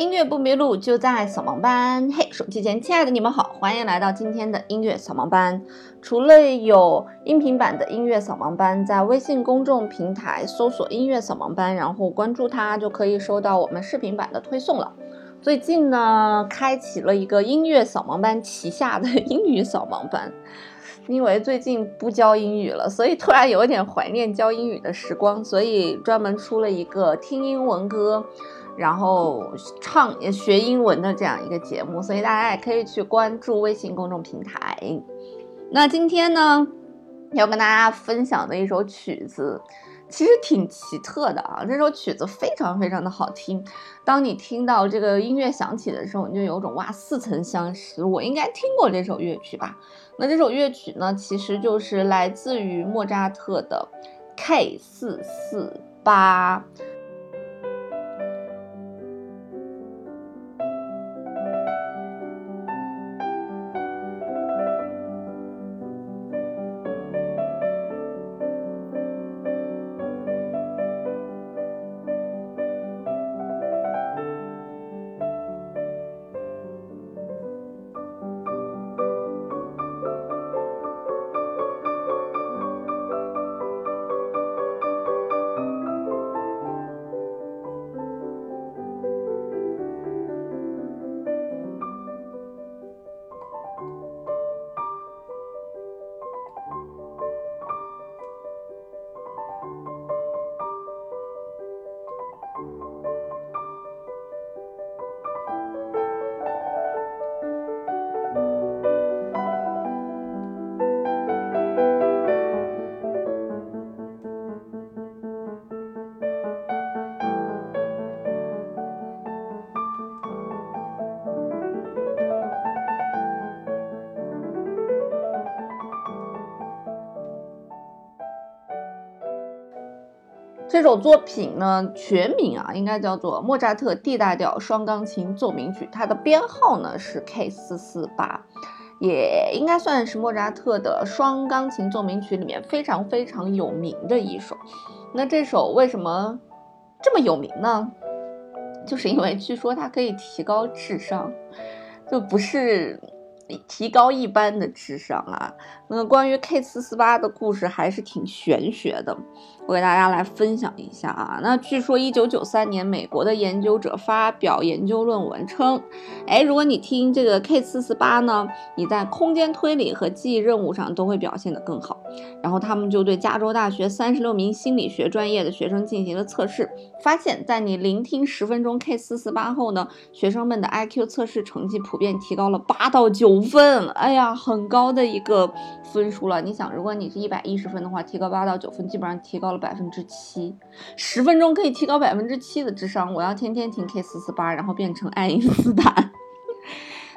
音乐不迷路，就在扫盲班。嘿，手机前亲爱的你们好，欢迎来到今天的音乐扫盲班。除了有音频版的音乐扫盲班，在微信公众平台搜索“音乐扫盲班”，然后关注它，就可以收到我们视频版的推送了。最近呢，开启了一个音乐扫盲班旗下的英语扫盲班。因为最近不教英语了，所以突然有点怀念教英语的时光，所以专门出了一个听英文歌。然后唱学英文的这样一个节目，所以大家也可以去关注微信公众平台。那今天呢，要跟大家分享的一首曲子，其实挺奇特的啊。这首曲子非常非常的好听，当你听到这个音乐响起的时候，你就有种哇似曾相识，我应该听过这首乐曲吧？那这首乐曲呢，其实就是来自于莫扎特的 K 四四八。这首作品呢，全名啊应该叫做莫扎特 D 大调双钢琴奏鸣曲，它的编号呢是 K 四四八，也应该算是莫扎特的双钢琴奏鸣曲里面非常非常有名的一首。那这首为什么这么有名呢？就是因为据说它可以提高智商，就不是。提高一般的智商啊！那关于 K 四四八的故事还是挺玄学的，我给大家来分享一下啊。那据说一九九三年，美国的研究者发表研究论文称，哎，如果你听这个 K 四四八呢，你在空间推理和记忆任务上都会表现得更好。然后他们就对加州大学三十六名心理学专业的学生进行了测试，发现，在你聆听十分钟 K 四四八后呢，学生们的 IQ 测试成绩普遍提高了八到九。分，哎呀，很高的一个分数了。你想，如果你是一百一十分的话，提高八到九分，基本上提高了百分之七。十分钟可以提高百分之七的智商，我要天天听 K 四四八，然后变成爱因斯坦。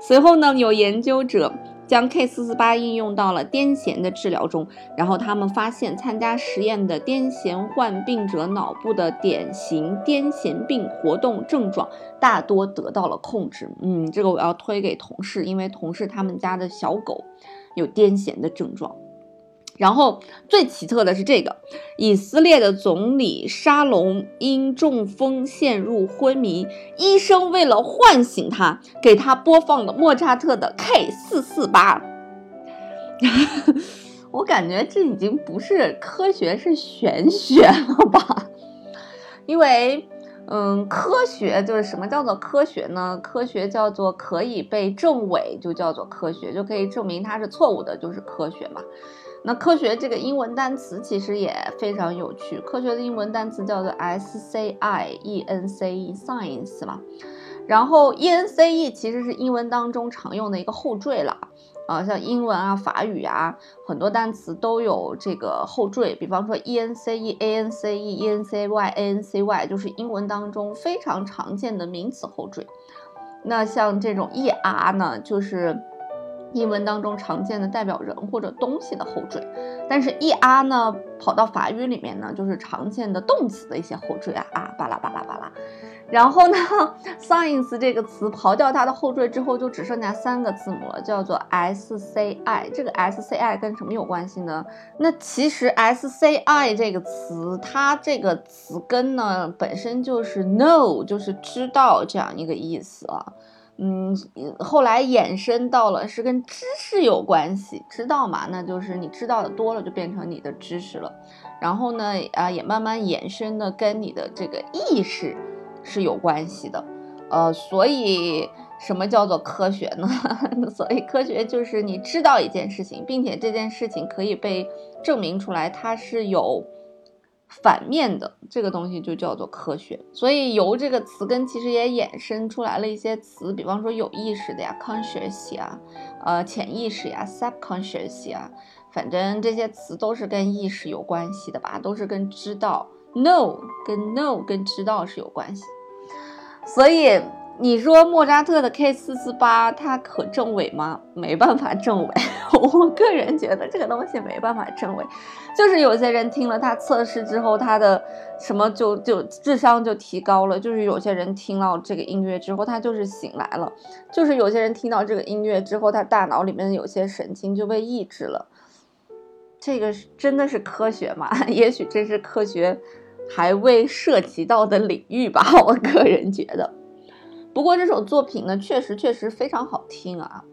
随后呢，有研究者。将 K 四四八应用到了癫痫的治疗中，然后他们发现参加实验的癫痫患病者脑部的典型癫痫病活动症状大多得到了控制。嗯，这个我要推给同事，因为同事他们家的小狗有癫痫的症状。然后最奇特的是这个，以色列的总理沙龙因中风陷入昏迷，医生为了唤醒他，给他播放了莫扎特的 K 四四八。我感觉这已经不是科学，是玄学了吧？因为，嗯，科学就是什么叫做科学呢？科学叫做可以被证伪，就叫做科学，就可以证明它是错误的，就是科学嘛。那科学这个英文单词其实也非常有趣，科学的英文单词叫做 S C I E N C E，science 嘛。然后 E N C E 其实是英文当中常用的一个后缀了啊，像英文啊、法语啊，很多单词都有这个后缀。比方说 E N C E A N C E E N C Y A N C Y，就是英文当中非常常见的名词后缀。那像这种 E R 呢，就是。英文当中常见的代表人或者东西的后缀，但是 e r 呢跑到法语里面呢，就是常见的动词的一些后缀啊啊巴拉巴拉巴拉。然后呢，science 这个词刨掉它的后缀之后，就只剩下三个字母了，叫做 S C I。这个 S C I 跟什么有关系呢？那其实 S C I 这个词，它这个词根呢，本身就是 know，就是知道这样一个意思啊。嗯，后来衍生到了是跟知识有关系，知道嘛？那就是你知道的多了，就变成你的知识了。然后呢，啊，也慢慢衍生的跟你的这个意识是有关系的。呃，所以什么叫做科学呢？所以科学就是你知道一件事情，并且这件事情可以被证明出来，它是有。反面的这个东西就叫做科学，所以由这个词根其实也衍生出来了一些词，比方说有意识的呀，conscious 啊，呃，潜意识呀，subconscious 啊，反正这些词都是跟意识有关系的吧，都是跟知道，know 跟 know 跟知道是有关系，所以。你说莫扎特的 K 四四八它可证伪吗？没办法证伪，我个人觉得这个东西没办法证伪，就是有些人听了他测试之后，他的什么就就智商就提高了，就是有些人听到这个音乐之后，他就是醒来了，就是有些人听到这个音乐之后，他大脑里面有些神经就被抑制了，这个是真的是科学吗？也许这是科学还未涉及到的领域吧，我个人觉得。不过这首作品呢，确实确实非常好听啊。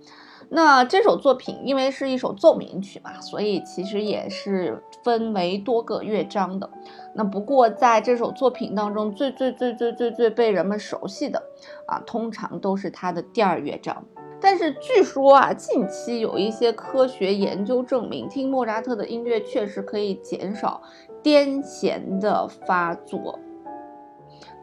那这首作品因为是一首奏鸣曲嘛，所以其实也是分为多个乐章的。那不过在这首作品当中，最最最最最最被人们熟悉的啊，通常都是它的第二乐章。但是据说啊，近期有一些科学研究证明，听莫扎特的音乐确实可以减少癫痫的发作。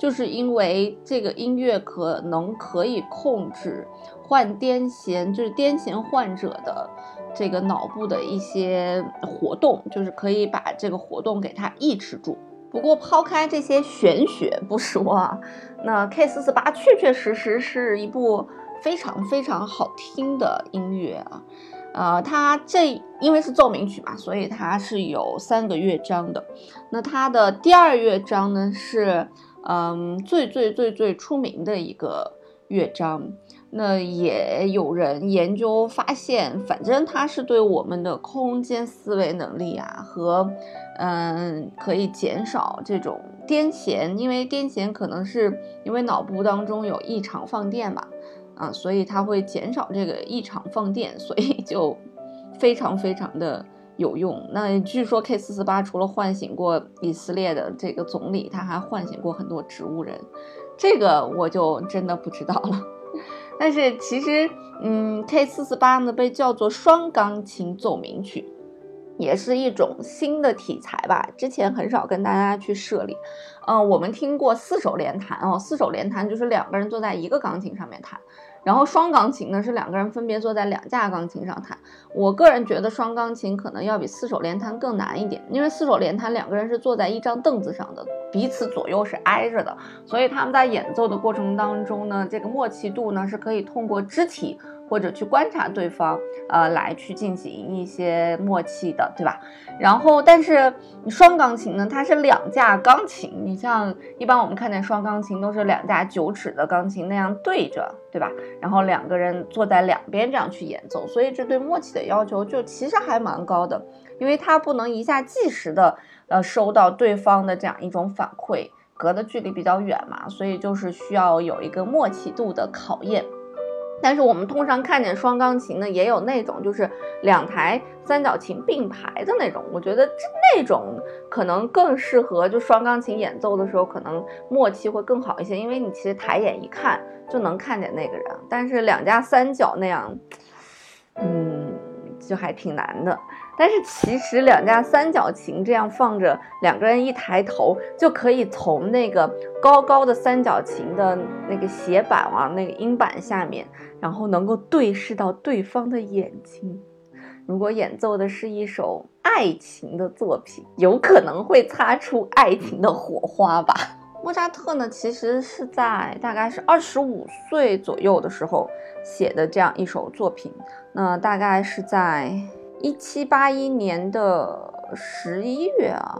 就是因为这个音乐可能可以控制患癫痫，就是癫痫患者的这个脑部的一些活动，就是可以把这个活动给它抑制住。不过抛开这些玄学不说啊，那 K 四四八确确实实是一部非常非常好听的音乐啊。呃，它这因为是奏鸣曲嘛，所以它是有三个乐章的。那它的第二乐章呢是。嗯，最最最最出名的一个乐章，那也有人研究发现，反正它是对我们的空间思维能力啊和嗯可以减少这种癫痫，因为癫痫可能是因为脑部当中有异常放电嘛，啊，所以它会减少这个异常放电，所以就非常非常的。有用。那据说 K 四四八除了唤醒过以色列的这个总理，他还唤醒过很多植物人，这个我就真的不知道了。但是其实，嗯，K 四四八呢被叫做双钢琴奏鸣曲，也是一种新的题材吧。之前很少跟大家去设立。嗯，我们听过四手联弹哦，四手联弹就是两个人坐在一个钢琴上面弹。然后双钢琴呢是两个人分别坐在两架钢琴上弹。我个人觉得双钢琴可能要比四手联弹更难一点，因为四手联弹两个人是坐在一张凳子上的，彼此左右是挨着的，所以他们在演奏的过程当中呢，这个默契度呢是可以通过肢体。或者去观察对方，呃，来去进行一些默契的，对吧？然后，但是双钢琴呢，它是两架钢琴。你像一般我们看见双钢琴都是两架九尺的钢琴那样对着，对吧？然后两个人坐在两边这样去演奏，所以这对默契的要求就其实还蛮高的，因为它不能一下即时的呃收到对方的这样一种反馈，隔的距离比较远嘛，所以就是需要有一个默契度的考验。但是我们通常看见双钢琴呢，也有那种就是两台三角琴并排的那种。我觉得这那种可能更适合就双钢琴演奏的时候，可能默契会更好一些，因为你其实抬眼一看就能看见那个人。但是两家三角那样，嗯，就还挺难的。但是其实两架三角琴这样放着，两个人一抬头就可以从那个高高的三角琴的那个斜板啊，那个音板下面，然后能够对视到对方的眼睛。如果演奏的是一首爱情的作品，有可能会擦出爱情的火花吧。莫扎特呢，其实是在大概是二十五岁左右的时候写的这样一首作品，那大概是在。一七八一年的十一月啊，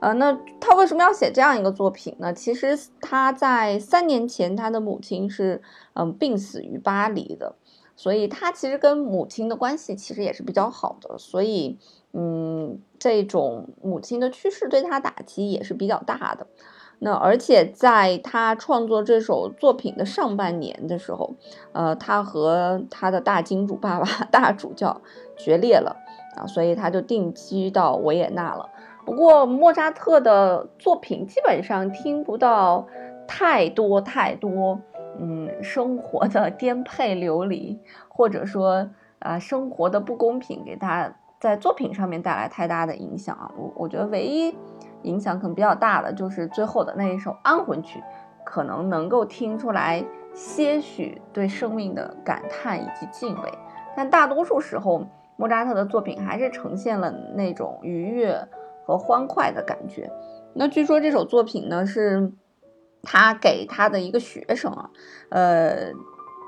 呃，那他为什么要写这样一个作品呢？其实他在三年前，他的母亲是嗯病死于巴黎的，所以他其实跟母亲的关系其实也是比较好的，所以嗯，这种母亲的去世对他打击也是比较大的。那而且在他创作这首作品的上半年的时候，呃，他和他的大金主爸爸大主教决裂了啊，所以他就定居到维也纳了。不过莫扎特的作品基本上听不到太多太多，嗯，生活的颠沛流离，或者说啊，生活的不公平给他在作品上面带来太大的影响啊。我我觉得唯一。影响可能比较大的就是最后的那一首安魂曲，可能能够听出来些许对生命的感叹以及敬畏，但大多数时候莫扎特的作品还是呈现了那种愉悦和欢快的感觉。那据说这首作品呢是他给他的一个学生啊，呃，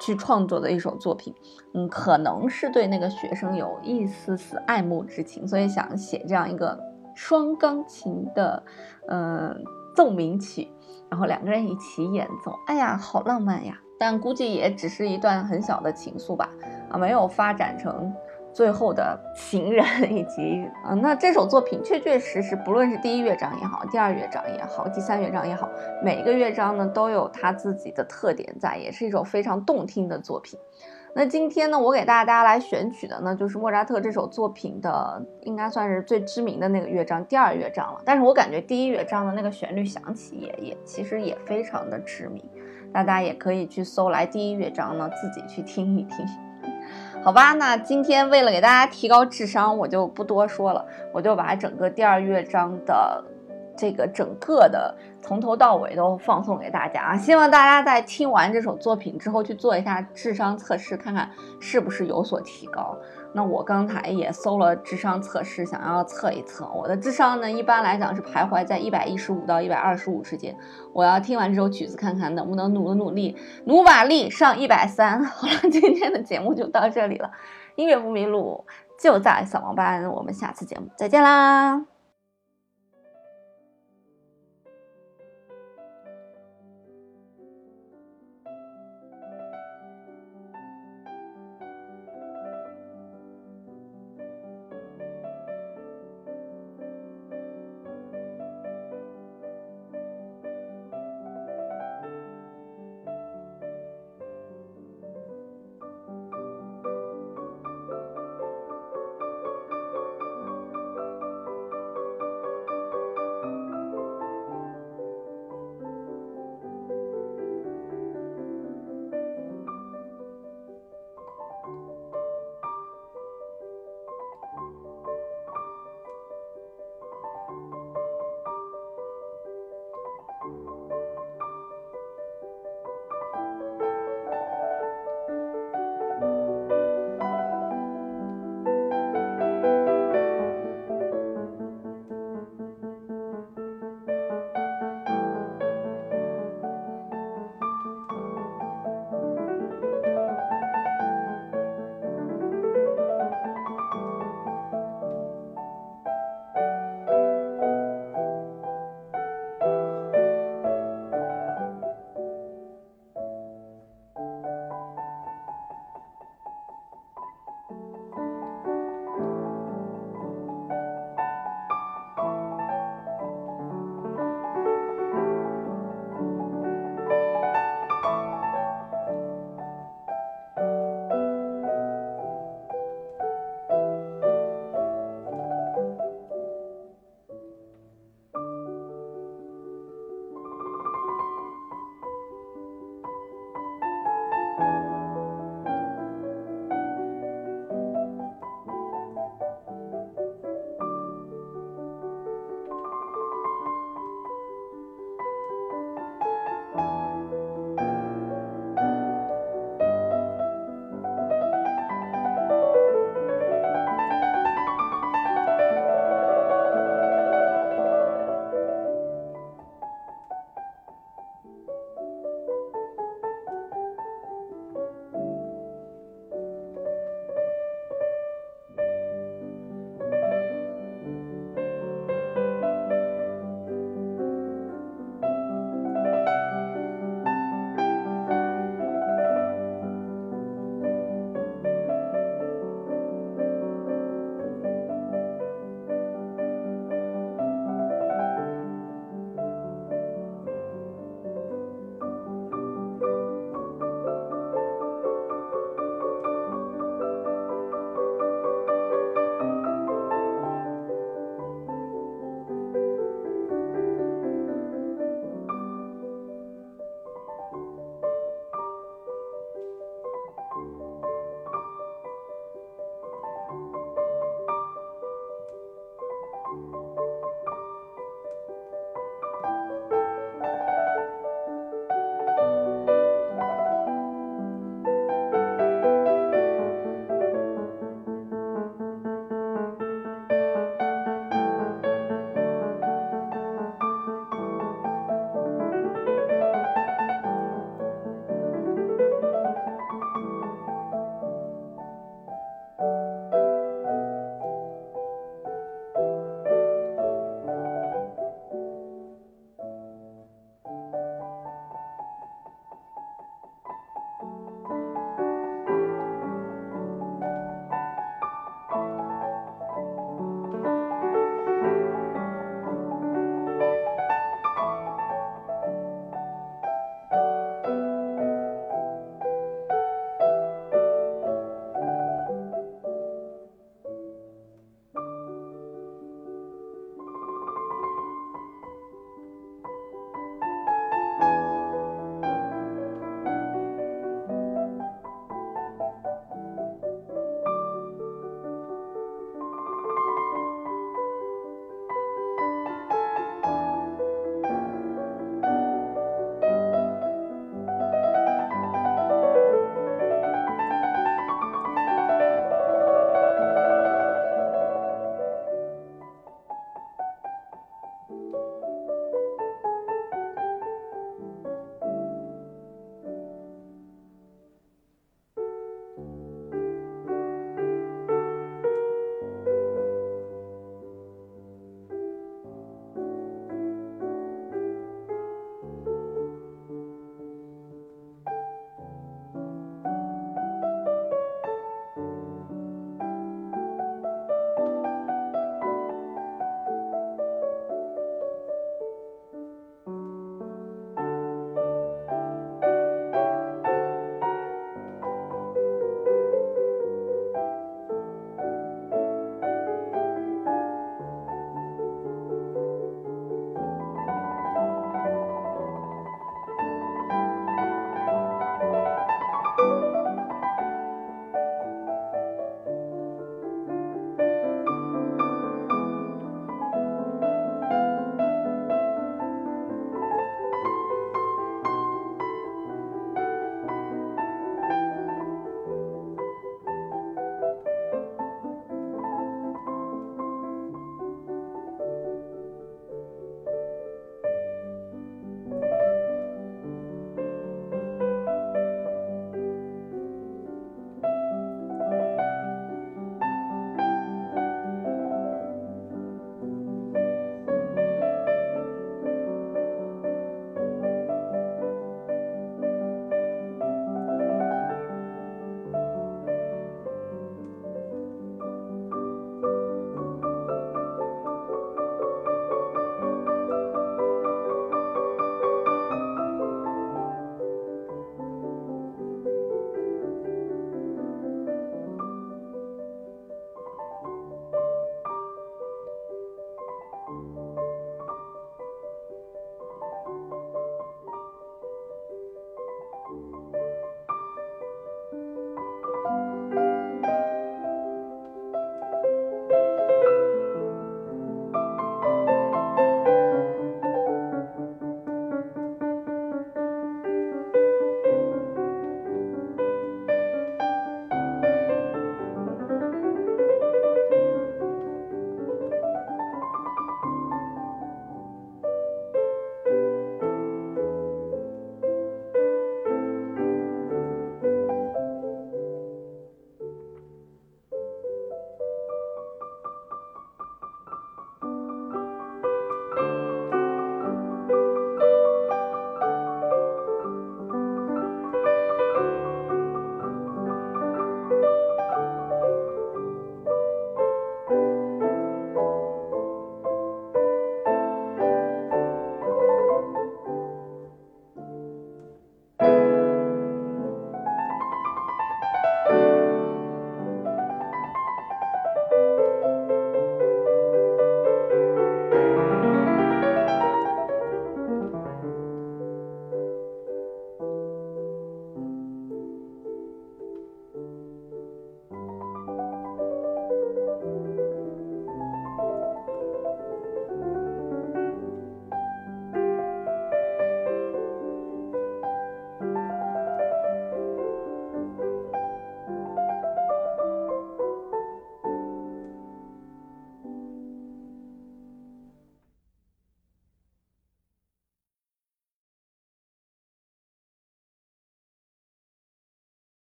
去创作的一首作品，嗯，可能是对那个学生有一丝丝爱慕之情，所以想写这样一个。双钢琴的，嗯，奏鸣曲，然后两个人一起演奏，哎呀，好浪漫呀！但估计也只是一段很小的情愫吧，啊，没有发展成最后的情人，以及，嗯，那这首作品确确实实，不论是第一乐章也好，第二乐章也好，第三乐章也好，每一个乐章呢都有它自己的特点在，也是一首非常动听的作品。那今天呢，我给大家来选取的呢，就是莫扎特这首作品的，应该算是最知名的那个乐章，第二乐章了。但是我感觉第一乐章的那个旋律响起也也其实也非常的知名，大家也可以去搜来第一乐章呢，自己去听一听，好吧？那今天为了给大家提高智商，我就不多说了，我就把整个第二乐章的。这个整个的从头到尾都放送给大家啊！希望大家在听完这首作品之后去做一下智商测试，看看是不是有所提高。那我刚才也搜了智商测试，想要测一测我的智商呢，一般来讲是徘徊在一百一十五到一百二十五之间。我要听完这首曲子，看看能不能努努力，努把力上一百三。好了，今天的节目就到这里了，音乐不迷路就在扫盲班，我们下次节目再见啦！